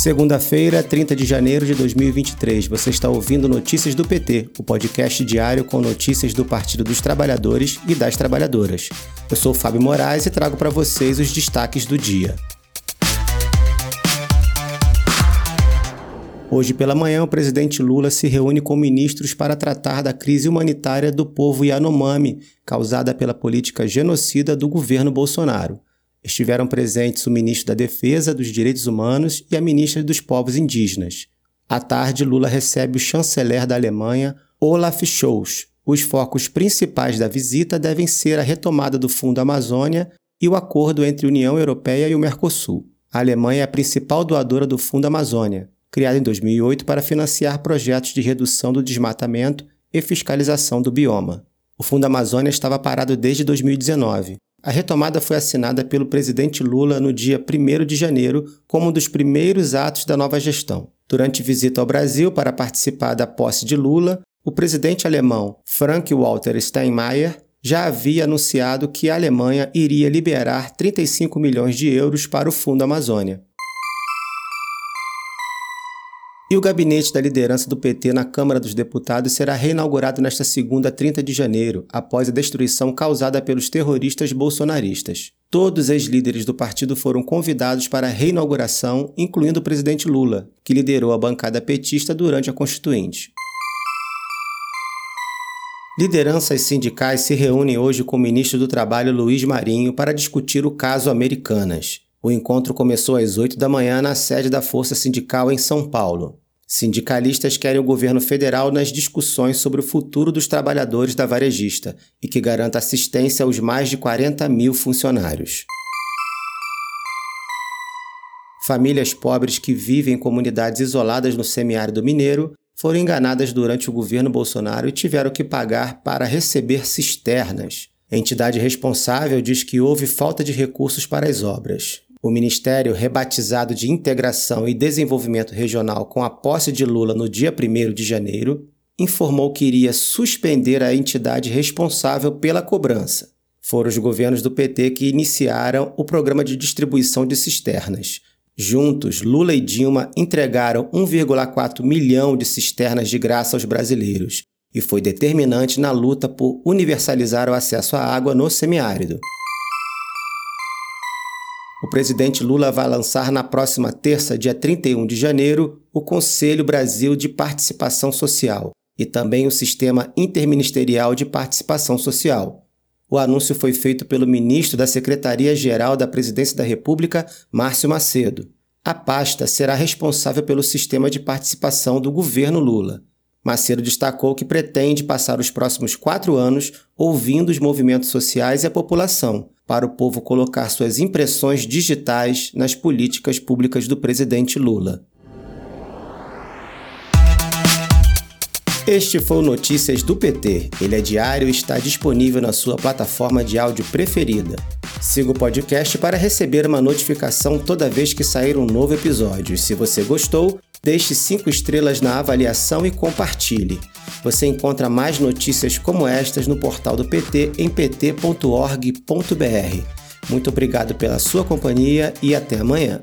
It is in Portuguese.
Segunda-feira, 30 de janeiro de 2023. Você está ouvindo Notícias do PT, o podcast diário com notícias do Partido dos Trabalhadores e das Trabalhadoras. Eu sou Fábio Moraes e trago para vocês os destaques do dia. Hoje pela manhã, o presidente Lula se reúne com ministros para tratar da crise humanitária do povo Yanomami, causada pela política genocida do governo Bolsonaro. Estiveram presentes o ministro da Defesa, dos Direitos Humanos e a ministra dos Povos Indígenas. À tarde, Lula recebe o chanceler da Alemanha, Olaf Scholz. Os focos principais da visita devem ser a retomada do Fundo Amazônia e o acordo entre União Europeia e o Mercosul. A Alemanha é a principal doadora do Fundo Amazônia, criado em 2008 para financiar projetos de redução do desmatamento e fiscalização do bioma. O Fundo Amazônia estava parado desde 2019. A retomada foi assinada pelo presidente Lula no dia 1 de janeiro como um dos primeiros atos da nova gestão. Durante visita ao Brasil para participar da posse de Lula, o presidente alemão Frank-Walter Steinmeier já havia anunciado que a Alemanha iria liberar 35 milhões de euros para o Fundo Amazônia. E o gabinete da liderança do PT na Câmara dos Deputados será reinaugurado nesta segunda, 30 de janeiro, após a destruição causada pelos terroristas bolsonaristas. Todos os líderes do partido foram convidados para a reinauguração, incluindo o presidente Lula, que liderou a bancada petista durante a Constituinte. Lideranças sindicais se reúnem hoje com o ministro do Trabalho Luiz Marinho para discutir o caso Americanas. O encontro começou às 8 da manhã na sede da Força Sindical em São Paulo. Sindicalistas querem o governo federal nas discussões sobre o futuro dos trabalhadores da varejista e que garanta assistência aos mais de 40 mil funcionários. Famílias pobres que vivem em comunidades isoladas no semiárido mineiro foram enganadas durante o governo Bolsonaro e tiveram que pagar para receber cisternas. A entidade responsável diz que houve falta de recursos para as obras. O Ministério, rebatizado de Integração e Desenvolvimento Regional com a posse de Lula no dia 1 de janeiro, informou que iria suspender a entidade responsável pela cobrança. Foram os governos do PT que iniciaram o programa de distribuição de cisternas. Juntos, Lula e Dilma entregaram 1,4 milhão de cisternas de graça aos brasileiros e foi determinante na luta por universalizar o acesso à água no semiárido. O presidente Lula vai lançar na próxima terça, dia 31 de janeiro, o Conselho Brasil de Participação Social e também o Sistema Interministerial de Participação Social. O anúncio foi feito pelo ministro da Secretaria-Geral da Presidência da República, Márcio Macedo. A pasta será responsável pelo sistema de participação do governo Lula. Macedo destacou que pretende passar os próximos quatro anos ouvindo os movimentos sociais e a população, para o povo colocar suas impressões digitais nas políticas públicas do presidente Lula. Este foi o Notícias do PT. Ele é diário e está disponível na sua plataforma de áudio preferida. Siga o podcast para receber uma notificação toda vez que sair um novo episódio. Se você gostou, deixe cinco estrelas na avaliação e compartilhe. Você encontra mais notícias como estas no portal do PT em pt.org.br. Muito obrigado pela sua companhia e até amanhã.